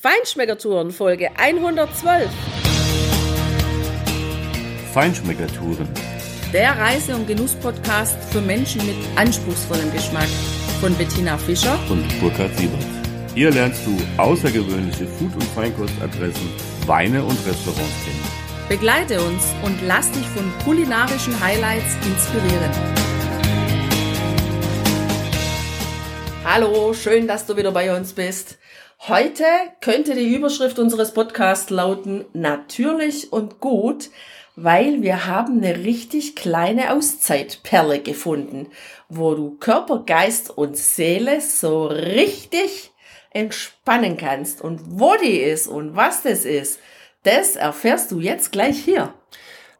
Feinschmeckertouren Folge 112. Feinschmeckertouren. Der Reise- und Genuss-Podcast für Menschen mit anspruchsvollem Geschmack von Bettina Fischer und Burkhard Siebert. Hier lernst du außergewöhnliche Food- und Feinkostadressen, Weine und Restaurants kennen. Begleite uns und lass dich von kulinarischen Highlights inspirieren. Hallo, schön, dass du wieder bei uns bist. Heute könnte die Überschrift unseres Podcasts lauten Natürlich und gut, weil wir haben eine richtig kleine Auszeitperle gefunden, wo du Körper, Geist und Seele so richtig entspannen kannst. Und wo die ist und was das ist, das erfährst du jetzt gleich hier.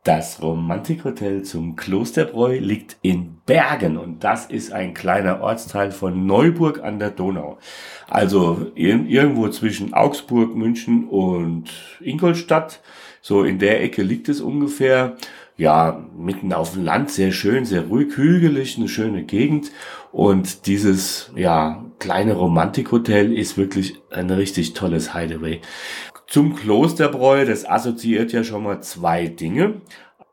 Das Romantikhotel zum Klosterbräu liegt in Bergen und das ist ein kleiner Ortsteil von Neuburg an der Donau. Also irgendwo zwischen Augsburg, München und Ingolstadt. So in der Ecke liegt es ungefähr. Ja, mitten auf dem Land, sehr schön, sehr ruhig, hügelig, eine schöne Gegend. Und dieses, ja, kleine Romantikhotel ist wirklich ein richtig tolles Hideaway. Zum Klosterbräu, das assoziiert ja schon mal zwei Dinge.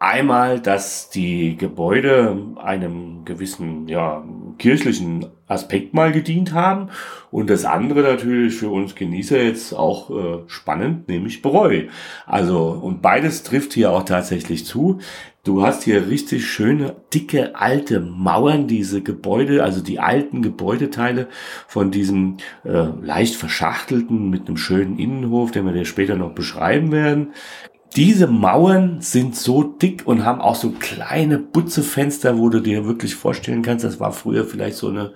Einmal, dass die Gebäude einem gewissen ja, kirchlichen Aspekt mal gedient haben und das andere natürlich für uns Genießer jetzt auch äh, spannend, nämlich Bräu. Also und beides trifft hier auch tatsächlich zu. Du hast hier richtig schöne, dicke, alte Mauern, diese Gebäude, also die alten Gebäudeteile von diesem äh, leicht verschachtelten mit einem schönen Innenhof, den wir dir später noch beschreiben werden. Diese Mauern sind so dick und haben auch so kleine Butzefenster, wo du dir wirklich vorstellen kannst, das war früher vielleicht so eine,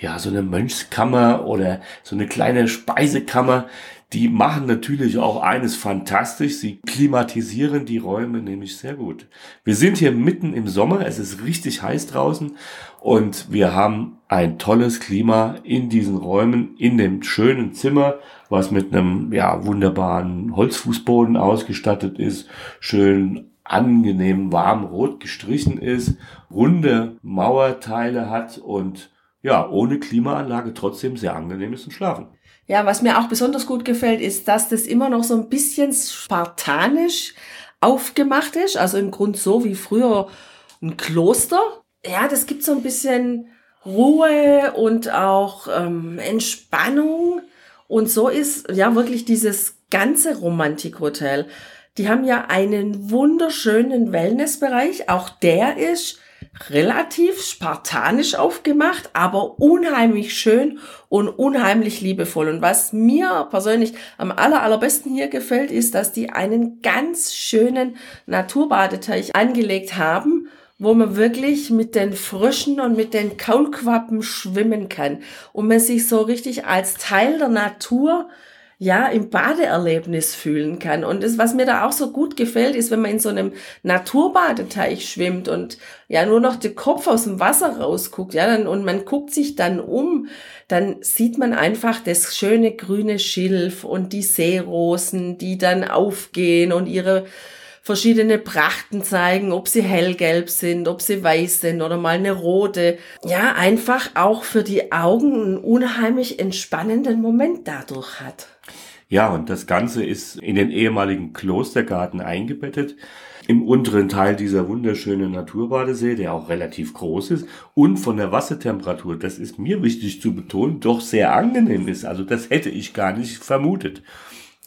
ja, so eine Mönchskammer oder so eine kleine Speisekammer. Die machen natürlich auch eines fantastisch. Sie klimatisieren die Räume nämlich sehr gut. Wir sind hier mitten im Sommer. Es ist richtig heiß draußen und wir haben ein tolles Klima in diesen Räumen, in dem schönen Zimmer, was mit einem, ja, wunderbaren Holzfußboden ausgestattet ist, schön angenehm warm rot gestrichen ist, runde Mauerteile hat und ja, ohne Klimaanlage trotzdem sehr angenehm ist zum Schlafen. Ja, was mir auch besonders gut gefällt, ist, dass das immer noch so ein bisschen spartanisch aufgemacht ist. Also im Grund so wie früher ein Kloster. Ja, das gibt so ein bisschen Ruhe und auch ähm, Entspannung. Und so ist ja wirklich dieses ganze Romantikhotel. Die haben ja einen wunderschönen Wellnessbereich. Auch der ist relativ spartanisch aufgemacht, aber unheimlich schön und unheimlich liebevoll. Und was mir persönlich am aller, allerbesten hier gefällt, ist, dass die einen ganz schönen Naturbadeteich angelegt haben, wo man wirklich mit den Fröschen und mit den Kaulquappen schwimmen kann und man sich so richtig als Teil der Natur ja, im Badeerlebnis fühlen kann. Und das, was mir da auch so gut gefällt, ist, wenn man in so einem Naturbadeteich schwimmt und ja nur noch der Kopf aus dem Wasser rausguckt, ja, dann, und man guckt sich dann um, dann sieht man einfach das schöne grüne Schilf und die Seerosen, die dann aufgehen und ihre verschiedene Prachten zeigen, ob sie hellgelb sind, ob sie weiß sind oder mal eine rote. Ja, einfach auch für die Augen einen unheimlich entspannenden Moment dadurch hat. Ja, und das Ganze ist in den ehemaligen Klostergarten eingebettet. Im unteren Teil dieser wunderschöne Naturbadesee, der auch relativ groß ist und von der Wassertemperatur, das ist mir wichtig zu betonen, doch sehr angenehm ist. Also das hätte ich gar nicht vermutet.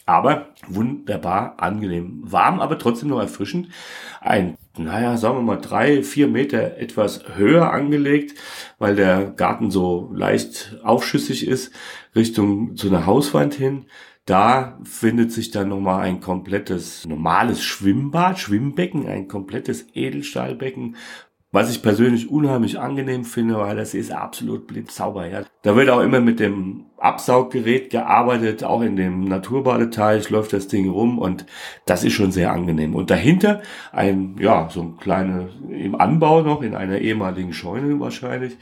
Aber wunderbar angenehm. Warm, aber trotzdem noch erfrischend. Ein, naja, sagen wir mal drei, vier Meter etwas höher angelegt, weil der Garten so leicht aufschüssig ist, Richtung zu einer Hauswand hin. Da findet sich dann nochmal ein komplettes normales Schwimmbad, Schwimmbecken, ein komplettes Edelstahlbecken, was ich persönlich unheimlich angenehm finde, weil das ist absolut blitzsauber. Ja. Da wird auch immer mit dem Absauggerät gearbeitet, auch in dem Naturbadeteich läuft das Ding rum und das ist schon sehr angenehm. Und dahinter ein, ja, so ein kleines, im Anbau noch, in einer ehemaligen Scheune wahrscheinlich,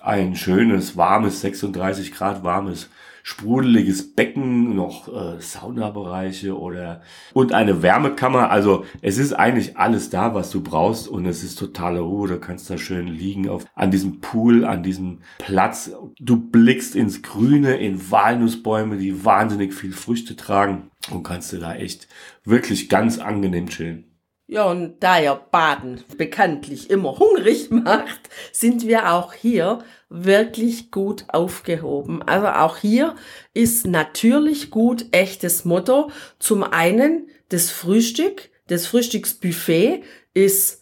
ein schönes, warmes, 36 Grad warmes sprudeliges Becken, noch äh, Saunabereiche oder und eine Wärmekammer. Also es ist eigentlich alles da, was du brauchst und es ist totale Ruhe. Du kannst da schön liegen auf an diesem Pool, an diesem Platz. Du blickst ins Grüne, in Walnussbäume, die wahnsinnig viel Früchte tragen und kannst du da echt wirklich ganz angenehm chillen. Ja, und da ja Baden bekanntlich immer hungrig macht, sind wir auch hier wirklich gut aufgehoben. Also auch hier ist natürlich gut echtes Motto. Zum einen das Frühstück, das Frühstücksbuffet ist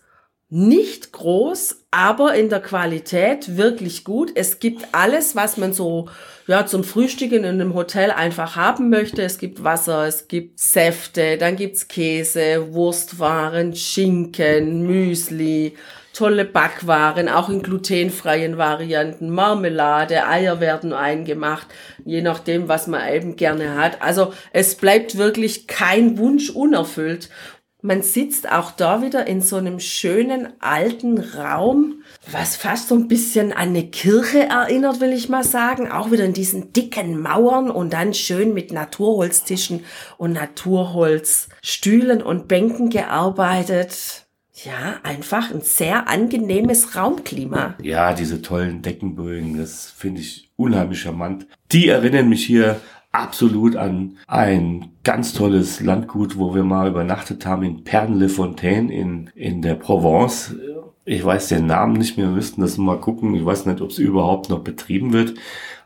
nicht groß, aber in der Qualität wirklich gut. Es gibt alles, was man so ja, zum Frühstücken in einem Hotel einfach haben möchte. Es gibt Wasser, es gibt Säfte, dann gibt's Käse, Wurstwaren, Schinken, Müsli, tolle Backwaren, auch in glutenfreien Varianten, Marmelade, Eier werden eingemacht, je nachdem, was man eben gerne hat. Also es bleibt wirklich kein Wunsch unerfüllt. Man sitzt auch da wieder in so einem schönen alten Raum, was fast so ein bisschen an eine Kirche erinnert, will ich mal sagen. Auch wieder in diesen dicken Mauern und dann schön mit Naturholztischen und Naturholzstühlen und Bänken gearbeitet. Ja, einfach ein sehr angenehmes Raumklima. Ja, diese tollen Deckenbögen, das finde ich unheimlich charmant. Die erinnern mich hier absolut an ein ganz tolles Landgut, wo wir mal übernachtet haben in Pernes-le-Fontaine in, in der Provence. Ich weiß den Namen nicht mehr, wir müssten das mal gucken. Ich weiß nicht, ob es überhaupt noch betrieben wird,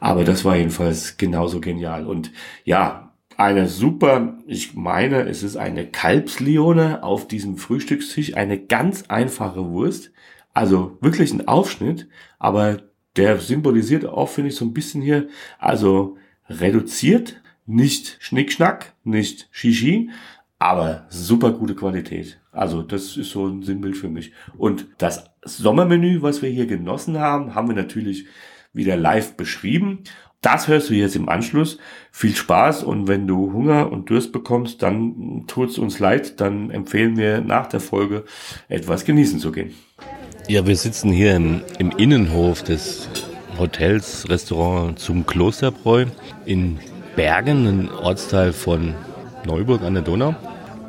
aber das war jedenfalls genauso genial. Und ja, eine super, ich meine, es ist eine Kalbslione auf diesem Frühstückstisch, eine ganz einfache Wurst. Also wirklich ein Aufschnitt, aber der symbolisiert auch, finde ich, so ein bisschen hier, also reduziert, nicht Schnickschnack, nicht Shishi, aber super gute Qualität. Also das ist so ein Sinnbild für mich. Und das Sommermenü, was wir hier genossen haben, haben wir natürlich wieder live beschrieben. Das hörst du jetzt im Anschluss. Viel Spaß und wenn du Hunger und Durst bekommst, dann tut's uns leid. Dann empfehlen wir nach der Folge etwas genießen zu gehen. Ja, wir sitzen hier im, im Innenhof des Hotels, Restaurant zum Klosterbräu in Bergen, ein Ortsteil von Neuburg an der Donau.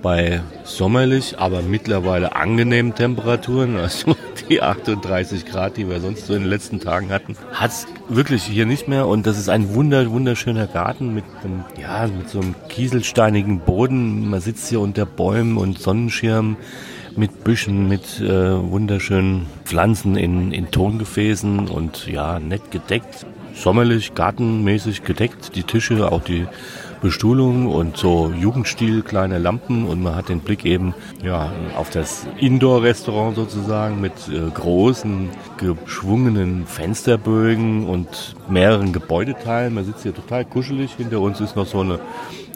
Bei sommerlich, aber mittlerweile angenehmen Temperaturen, also die 38 Grad, die wir sonst so in den letzten Tagen hatten, hat es wirklich hier nicht mehr. Und das ist ein wunder, wunderschöner Garten mit, einem, ja, mit so einem kieselsteinigen Boden. Man sitzt hier unter Bäumen und Sonnenschirmen mit Büschen, mit äh, wunderschönen Pflanzen in, in Tongefäßen und ja, nett gedeckt. Sommerlich, gartenmäßig gedeckt, die Tische, auch die Bestuhlung und so Jugendstil, kleine Lampen und man hat den Blick eben ja, auf das Indoor-Restaurant sozusagen mit äh, großen, geschwungenen Fensterbögen und mehreren Gebäudeteilen. Man sitzt hier total kuschelig. Hinter uns ist noch so eine,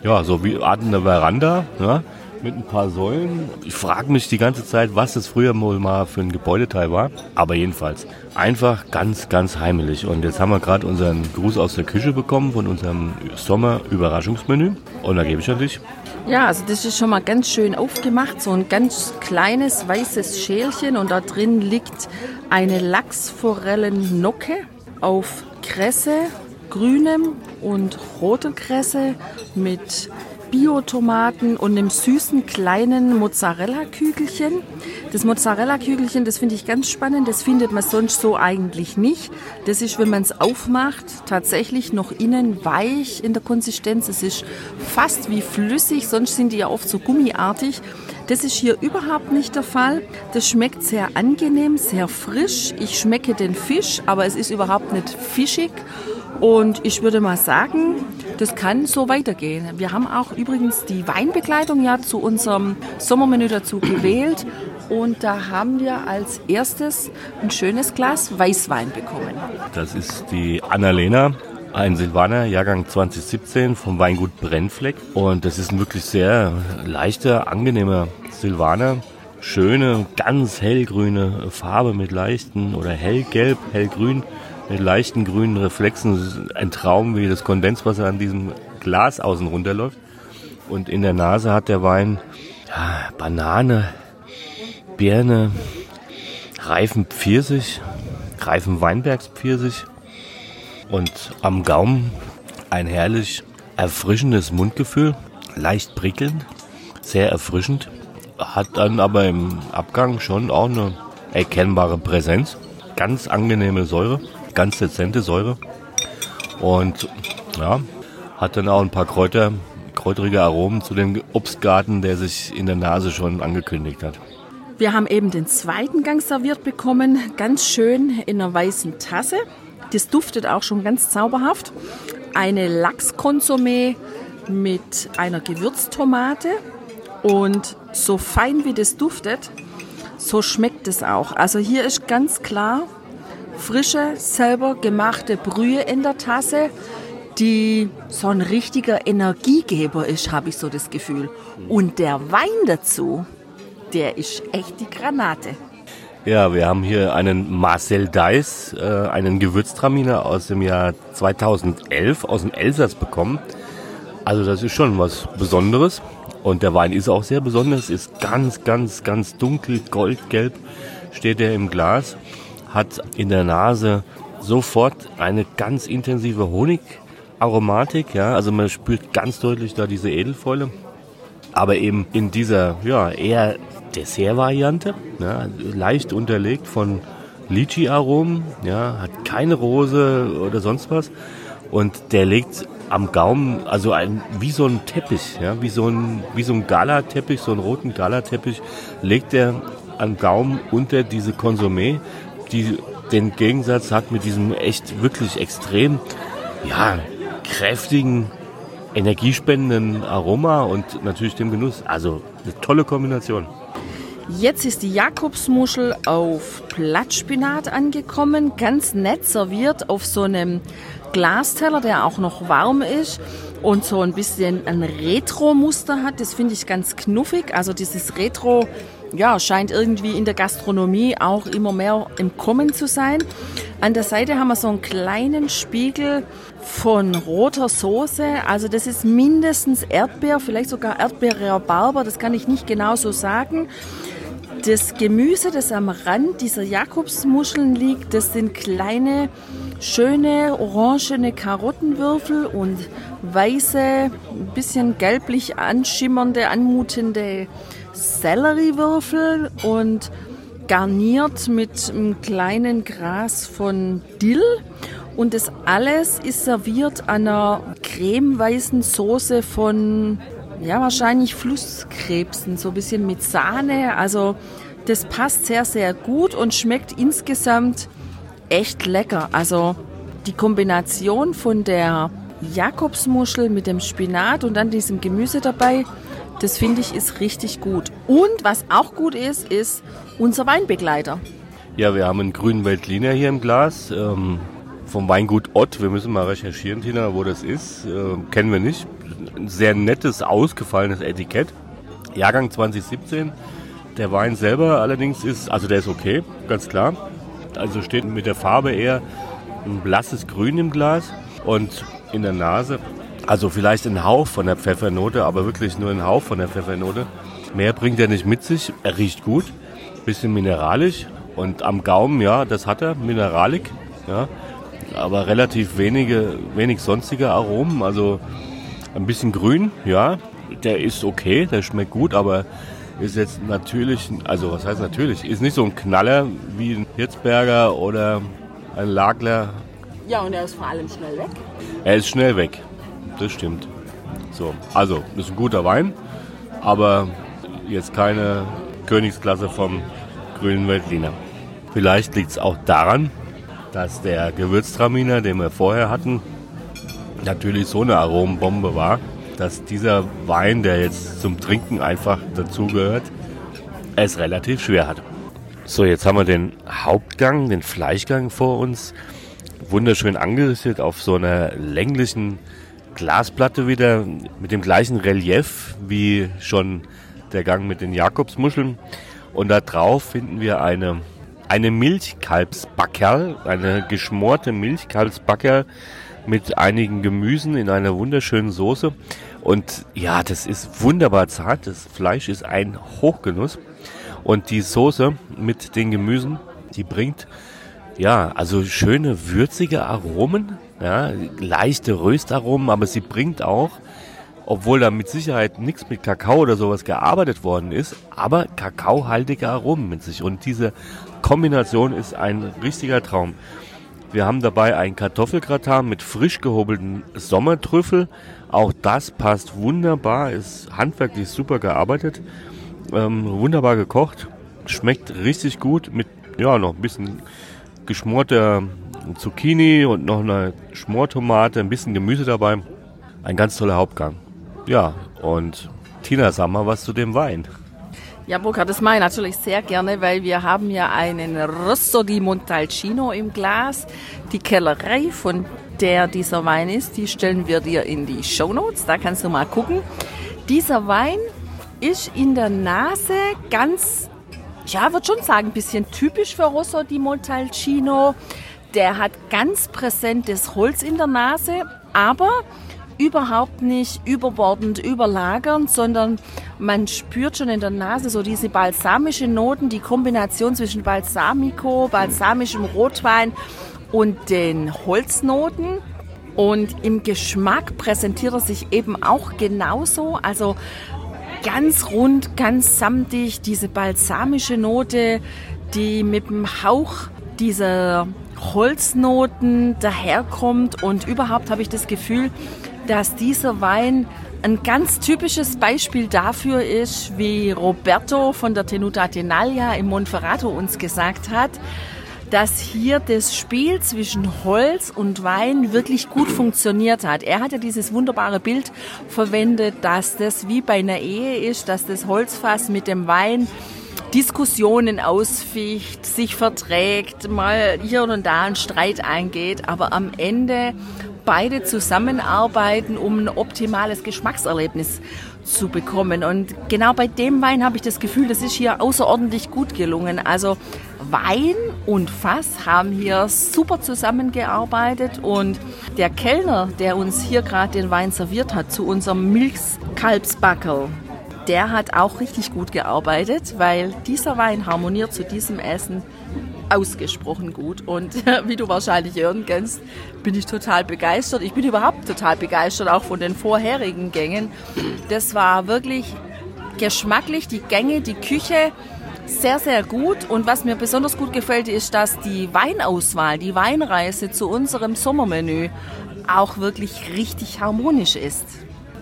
ja, so wie Art eine Veranda. Ja mit ein paar Säulen. Ich frage mich die ganze Zeit, was das früher wohl mal für ein Gebäudeteil war. Aber jedenfalls einfach ganz, ganz heimelig. Und jetzt haben wir gerade unseren Gruß aus der Küche bekommen von unserem Sommer-Überraschungsmenü. Und da gebe ich an dich. Ja, also das ist schon mal ganz schön aufgemacht. So ein ganz kleines weißes Schälchen und da drin liegt eine Lachsforellennocke auf Kresse, grünem und roter Kresse mit Biotomaten und einem süßen kleinen Mozzarella-Kügelchen. Das Mozzarella-Kügelchen, das finde ich ganz spannend. Das findet man sonst so eigentlich nicht. Das ist, wenn man es aufmacht, tatsächlich noch innen weich in der Konsistenz. Es ist fast wie flüssig, sonst sind die ja oft so gummiartig. Das ist hier überhaupt nicht der Fall. Das schmeckt sehr angenehm, sehr frisch. Ich schmecke den Fisch, aber es ist überhaupt nicht fischig. Und ich würde mal sagen, das kann so weitergehen. Wir haben auch übrigens die Weinbegleitung ja zu unserem Sommermenü dazu gewählt. Und da haben wir als erstes ein schönes Glas Weißwein bekommen. Das ist die Annalena, ein Silvaner, Jahrgang 2017 vom Weingut Brennfleck. Und das ist ein wirklich sehr leichter, angenehmer Silvaner. Schöne, ganz hellgrüne Farbe mit leichten oder hellgelb, hellgrün mit leichten grünen Reflexen. Ein Traum, wie das Kondenswasser an diesem Glas außen runterläuft. Und in der Nase hat der Wein ja, Banane, Birne, reifen Pfirsich, reifen Weinbergspfirsich. Und am Gaumen ein herrlich erfrischendes Mundgefühl, leicht prickelnd, sehr erfrischend, hat dann aber im Abgang schon auch eine erkennbare Präsenz, ganz angenehme Säure, ganz dezente Säure und ja, hat dann auch ein paar Kräuter, kräuterige Aromen zu dem Obstgarten, der sich in der Nase schon angekündigt hat. Wir haben eben den zweiten Gang serviert bekommen, ganz schön in einer weißen Tasse. Das duftet auch schon ganz zauberhaft. Eine Lachskonsumé mit einer Gewürztomate und so fein wie das duftet, so schmeckt es auch. Also hier ist ganz klar frische, selber gemachte Brühe in der Tasse, die so ein richtiger Energiegeber ist, habe ich so das Gefühl. Und der Wein dazu, der ist echt die Granate. Ja, wir haben hier einen Marcel Deiss, äh, einen Gewürztraminer aus dem Jahr 2011 aus dem Elsass bekommen. Also das ist schon was Besonderes. Und der Wein ist auch sehr besonders, ist ganz, ganz, ganz dunkel, goldgelb steht er im Glas, hat in der Nase sofort eine ganz intensive Honigaromatik, ja, also man spürt ganz deutlich da diese Edelfäule, aber eben in dieser, ja, eher Dessert-Variante, ja, leicht unterlegt von Lychee-Aromen, ja, hat keine Rose oder sonst was. Und der legt am Gaumen, also ein, wie so ein Teppich, ja, wie so ein, wie so ein Galateppich, so einen roten Galateppich, legt er am Gaumen unter diese Konsumé, die den Gegensatz hat mit diesem echt wirklich extrem, ja, kräftigen, energiespendenden Aroma und natürlich dem Genuss. Also eine tolle Kombination. Jetzt ist die Jakobsmuschel auf Blattspinat angekommen, ganz nett serviert auf so einem Glasteller, der auch noch warm ist und so ein bisschen ein Retro-Muster hat. Das finde ich ganz knuffig. Also dieses Retro ja, scheint irgendwie in der Gastronomie auch immer mehr im Kommen zu sein. An der Seite haben wir so einen kleinen Spiegel von roter Soße. Also das ist mindestens Erdbeer, vielleicht sogar Erdbeer-Rhabarber, das kann ich nicht genau so sagen. Das Gemüse, das am Rand dieser Jakobsmuscheln liegt, das sind kleine, schöne, orangene Karottenwürfel und weiße, ein bisschen gelblich anschimmernde, anmutende Selleriewürfel und garniert mit einem kleinen Gras von Dill. Und das alles ist serviert an einer cremeweißen Soße von ja, wahrscheinlich Flusskrebsen, so ein bisschen mit Sahne. Also das passt sehr, sehr gut und schmeckt insgesamt echt lecker. Also die Kombination von der Jakobsmuschel mit dem Spinat und dann diesem Gemüse dabei, das finde ich ist richtig gut. Und was auch gut ist, ist unser Weinbegleiter. Ja, wir haben einen grünen Weltliner hier im Glas. Ähm, vom Weingut Ott. Wir müssen mal recherchieren, Tina, wo das ist. Äh, kennen wir nicht ein sehr nettes, ausgefallenes Etikett. Jahrgang 2017. Der Wein selber allerdings ist, also der ist okay, ganz klar. Also steht mit der Farbe eher ein blasses Grün im Glas und in der Nase. Also vielleicht ein Hauch von der Pfeffernote, aber wirklich nur ein Hauch von der Pfeffernote. Mehr bringt er nicht mit sich. Er riecht gut, bisschen mineralisch und am Gaumen, ja, das hat er, Mineralik, ja, aber relativ wenige, wenig sonstige Aromen. Also ein bisschen grün, ja. Der ist okay, der schmeckt gut, aber ist jetzt natürlich, also was heißt natürlich, ist nicht so ein Knaller wie ein Hirzberger oder ein Lagler. Ja, und er ist vor allem schnell weg. Er ist schnell weg, das stimmt. So, also, ist ein guter Wein, aber jetzt keine Königsklasse vom grünen Weltliner. Vielleicht liegt es auch daran, dass der Gewürztraminer, den wir vorher hatten, natürlich so eine Aromenbombe war, dass dieser Wein, der jetzt zum Trinken einfach dazugehört, es relativ schwer hat. So, jetzt haben wir den Hauptgang, den Fleischgang vor uns. Wunderschön angerichtet auf so einer länglichen Glasplatte wieder mit dem gleichen Relief wie schon der Gang mit den Jakobsmuscheln. Und da drauf finden wir eine, eine Milchkalbsbackerl, eine geschmorte Milchkalbsbackerl mit einigen Gemüsen in einer wunderschönen Soße. Und ja, das ist wunderbar zart. Das Fleisch ist ein Hochgenuss. Und die Soße mit den Gemüsen, die bringt ja, also schöne würzige Aromen Ja, leichte Röstaromen, aber sie bringt auch, obwohl da mit Sicherheit nichts mit Kakao oder sowas gearbeitet worden ist, aber kakaohaltige Aromen mit sich. Und diese Kombination ist ein richtiger Traum. Wir haben dabei ein Kartoffelgratin mit frisch gehobelten Sommertrüffel. Auch das passt wunderbar, ist handwerklich super gearbeitet, ähm, wunderbar gekocht, schmeckt richtig gut mit ja noch ein bisschen geschmorter Zucchini und noch eine Schmortomate, ein bisschen Gemüse dabei. Ein ganz toller Hauptgang. Ja, und Tina, sag mal was zu dem Wein. Ja, Burkhard, das mache ich natürlich sehr gerne, weil wir haben ja einen Rosso di Montalcino im Glas. Die Kellerei, von der dieser Wein ist, die stellen wir dir in die Show Notes. Da kannst du mal gucken. Dieser Wein ist in der Nase ganz, ja, würde schon sagen, ein bisschen typisch für Rosso di Montalcino. Der hat ganz präsentes Holz in der Nase, aber überhaupt nicht überbordend, überlagernd, sondern man spürt schon in der Nase so diese balsamische Noten, die Kombination zwischen Balsamico, balsamischem Rotwein und den Holznoten. Und im Geschmack präsentiert er sich eben auch genauso. Also ganz rund, ganz samtig, diese balsamische Note, die mit dem Hauch dieser Holznoten daherkommt. Und überhaupt habe ich das Gefühl, dass dieser Wein ein ganz typisches Beispiel dafür ist, wie Roberto von der Tenuta Tenaglia im Monferrato uns gesagt hat, dass hier das Spiel zwischen Holz und Wein wirklich gut funktioniert hat. Er hat ja dieses wunderbare Bild verwendet, dass das wie bei einer Ehe ist, dass das Holzfass mit dem Wein Diskussionen ausficht, sich verträgt, mal hier und da ein Streit eingeht, aber am Ende beide zusammenarbeiten, um ein optimales Geschmackserlebnis zu bekommen. Und genau bei dem Wein habe ich das Gefühl, das ist hier außerordentlich gut gelungen. Also Wein und Fass haben hier super zusammengearbeitet und der Kellner, der uns hier gerade den Wein serviert hat zu unserem Milchkalbsbackel, der hat auch richtig gut gearbeitet, weil dieser Wein harmoniert zu diesem Essen ausgesprochen gut. Und wie du wahrscheinlich hören kannst, bin ich total begeistert. Ich bin überhaupt total begeistert, auch von den vorherigen Gängen. Das war wirklich geschmacklich, die Gänge, die Küche sehr, sehr gut. Und was mir besonders gut gefällt, ist, dass die Weinauswahl, die Weinreise zu unserem Sommermenü auch wirklich richtig harmonisch ist.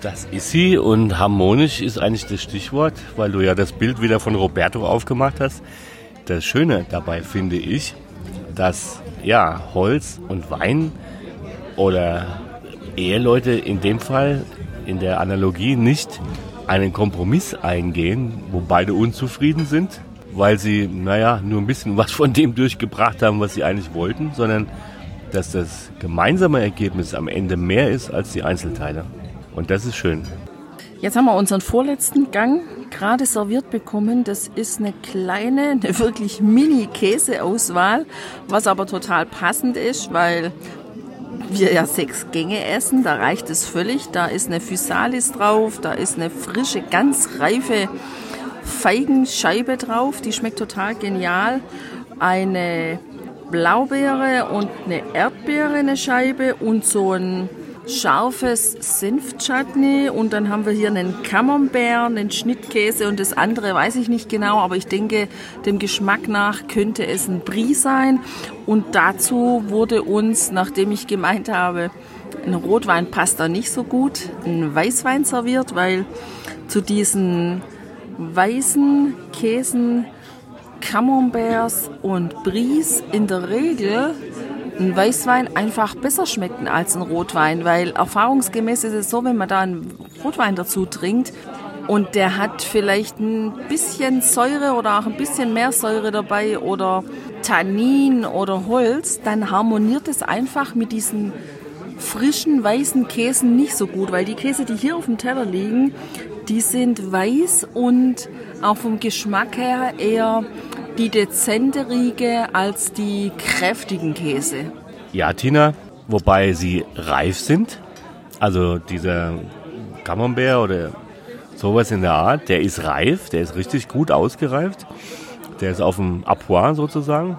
Das ist sie und harmonisch ist eigentlich das Stichwort, weil du ja das Bild wieder von Roberto aufgemacht hast. Das Schöne dabei finde ich, dass ja Holz und Wein oder Eheleute in dem Fall in der Analogie nicht einen Kompromiss eingehen, wo beide unzufrieden sind, weil sie, naja, nur ein bisschen was von dem durchgebracht haben, was sie eigentlich wollten, sondern dass das gemeinsame Ergebnis am Ende mehr ist als die Einzelteile. Und das ist schön. Jetzt haben wir unseren vorletzten Gang gerade serviert bekommen. Das ist eine kleine, eine wirklich Mini-Käseauswahl, was aber total passend ist, weil wir ja sechs Gänge essen. Da reicht es völlig. Da ist eine Physalis drauf, da ist eine frische, ganz reife Feigenscheibe drauf. Die schmeckt total genial. Eine Blaubeere und eine Erdbeere, eine Scheibe und so ein scharfes Senfchutney und dann haben wir hier einen Camembert, einen Schnittkäse und das andere weiß ich nicht genau, aber ich denke, dem Geschmack nach könnte es ein Brie sein. Und dazu wurde uns, nachdem ich gemeint habe, ein Rotwein passt da nicht so gut, ein Weißwein serviert, weil zu diesen weißen Käsen Camemberts und Bries in der Regel ein Weißwein einfach besser schmecken als ein Rotwein, weil erfahrungsgemäß ist es so, wenn man da einen Rotwein dazu trinkt und der hat vielleicht ein bisschen Säure oder auch ein bisschen mehr Säure dabei oder Tannin oder Holz, dann harmoniert es einfach mit diesen frischen weißen Käsen nicht so gut, weil die Käse, die hier auf dem Teller liegen, die sind weiß und auch vom Geschmack her eher die dezente Riege als die kräftigen Käse. Ja, Tina, wobei sie reif sind. Also dieser Camembert oder sowas in der Art, der ist reif, der ist richtig gut ausgereift. Der ist auf dem Apois sozusagen,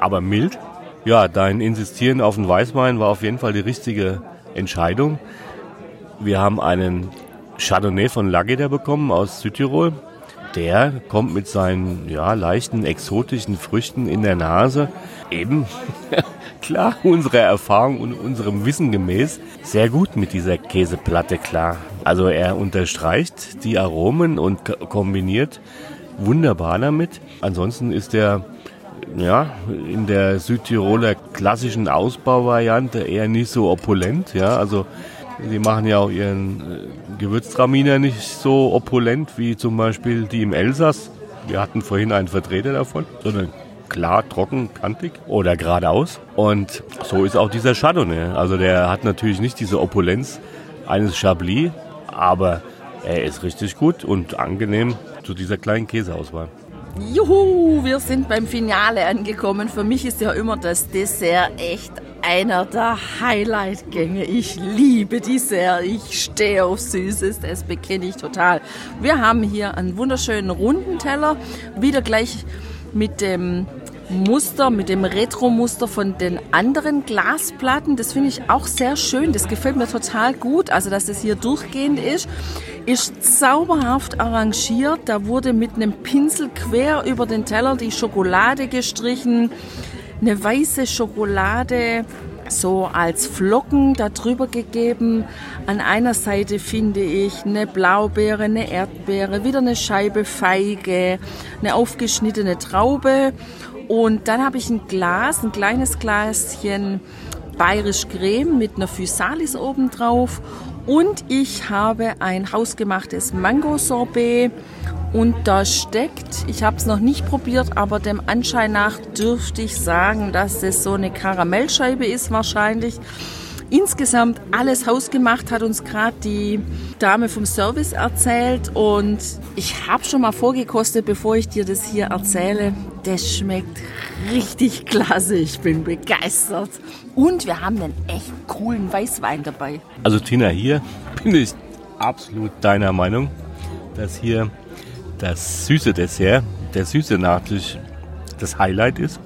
aber mild. Ja, dein Insistieren auf den Weißwein war auf jeden Fall die richtige Entscheidung. Wir haben einen Chardonnay von Lageder bekommen aus Südtirol. Der kommt mit seinen ja, leichten exotischen Früchten in der Nase eben klar unserer Erfahrung und unserem Wissen gemäß sehr gut mit dieser Käseplatte klar. Also er unterstreicht die Aromen und kombiniert wunderbar damit. Ansonsten ist er ja, in der Südtiroler klassischen Ausbauvariante eher nicht so opulent, ja, also die machen ja auch ihren äh, Gewürztraminer nicht so opulent wie zum Beispiel die im Elsass. Wir hatten vorhin einen Vertreter davon, sondern klar, trocken, kantig oder geradeaus. Und so ist auch dieser Chardonnay. Also der hat natürlich nicht diese Opulenz eines Chablis, aber er ist richtig gut und angenehm zu dieser kleinen Käseauswahl. Juhu, wir sind beim Finale angekommen. Für mich ist ja immer das Dessert echt einer der Highlight-Gänge. Ich liebe Dessert. Ich stehe auf Süßes. Das bekenne ich total. Wir haben hier einen wunderschönen runden Teller. Wieder gleich mit dem Muster, mit dem Retro-Muster von den anderen Glasplatten. Das finde ich auch sehr schön. Das gefällt mir total gut. Also, dass das hier durchgehend ist. Ist zauberhaft arrangiert. Da wurde mit einem Pinsel quer über den Teller die Schokolade gestrichen. Eine weiße Schokolade so als Flocken darüber gegeben. An einer Seite finde ich eine Blaubeere, eine Erdbeere, wieder eine Scheibe Feige, eine aufgeschnittene Traube und dann habe ich ein Glas, ein kleines Glaschen bayerisch Creme mit einer Physalis oben drauf. Und ich habe ein hausgemachtes Mango-Sorbet. Und da steckt, ich habe es noch nicht probiert, aber dem Anschein nach dürfte ich sagen, dass es so eine Karamellscheibe ist wahrscheinlich insgesamt alles hausgemacht, hat uns gerade die Dame vom Service erzählt. Und ich habe schon mal vorgekostet, bevor ich dir das hier erzähle. Das schmeckt richtig klasse. Ich bin begeistert. Und wir haben einen echt coolen Weißwein dabei. Also Tina, hier bin ich absolut deiner Meinung, dass hier das süße Dessert, der süße Nachtisch das Highlight ist.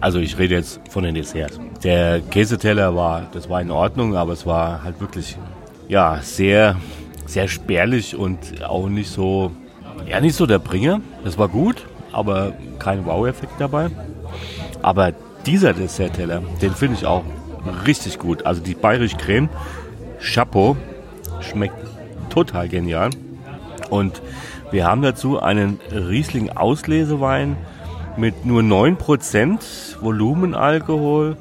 Also ich rede jetzt von den Desserts. Der Käseteller war, das war in Ordnung, aber es war halt wirklich, ja, sehr, sehr spärlich und auch nicht so, ja, nicht so der Bringer. Das war gut, aber kein Wow-Effekt dabei. Aber dieser Dessertteller, den finde ich auch richtig gut. Also die Bayerisch Creme, Chapeau, schmeckt total genial. Und wir haben dazu einen Riesling Auslesewein mit nur 9% Volumenalkohol,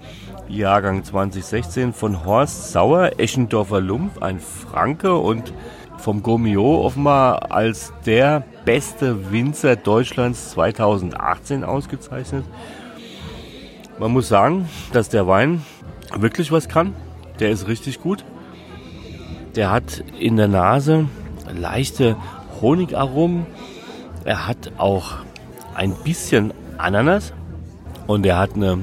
Jahrgang 2016 von Horst Sauer, Eschendorfer Lump, ein Franke und vom Gomio offenbar als der beste Winzer Deutschlands 2018 ausgezeichnet. Man muss sagen, dass der Wein wirklich was kann. Der ist richtig gut. Der hat in der Nase leichte Honigaromen. Er hat auch ein bisschen Ananas und er hat eine,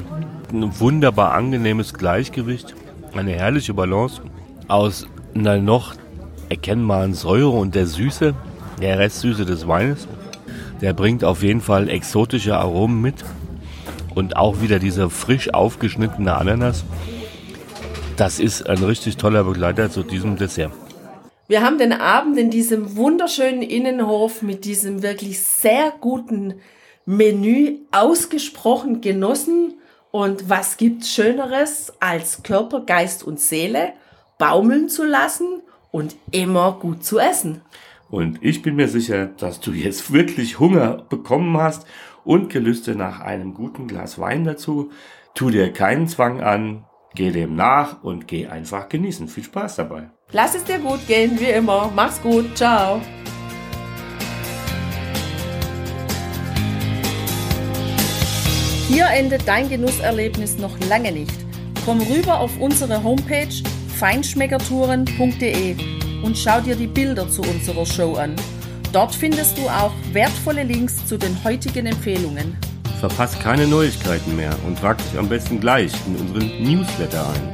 ein wunderbar angenehmes Gleichgewicht, eine herrliche Balance aus einer noch erkennbaren Säure und der Süße, der Restsüße des Weines. Der bringt auf jeden Fall exotische Aromen mit und auch wieder dieser frisch aufgeschnittene Ananas. Das ist ein richtig toller Begleiter zu diesem Dessert. Wir haben den Abend in diesem wunderschönen Innenhof mit diesem wirklich sehr guten Menü ausgesprochen genossen. Und was gibt's Schöneres, als Körper, Geist und Seele baumeln zu lassen und immer gut zu essen? Und ich bin mir sicher, dass du jetzt wirklich Hunger bekommen hast und Gelüste nach einem guten Glas Wein dazu. Tu dir keinen Zwang an, geh dem nach und geh einfach genießen. Viel Spaß dabei. Lass es dir gut gehen, wie immer. Mach's gut. Ciao. Hier endet dein Genusserlebnis noch lange nicht. Komm rüber auf unsere Homepage feinschmeckertouren.de und schau dir die Bilder zu unserer Show an. Dort findest du auch wertvolle Links zu den heutigen Empfehlungen. Verpasst keine Neuigkeiten mehr und trag dich am besten gleich in unseren Newsletter ein.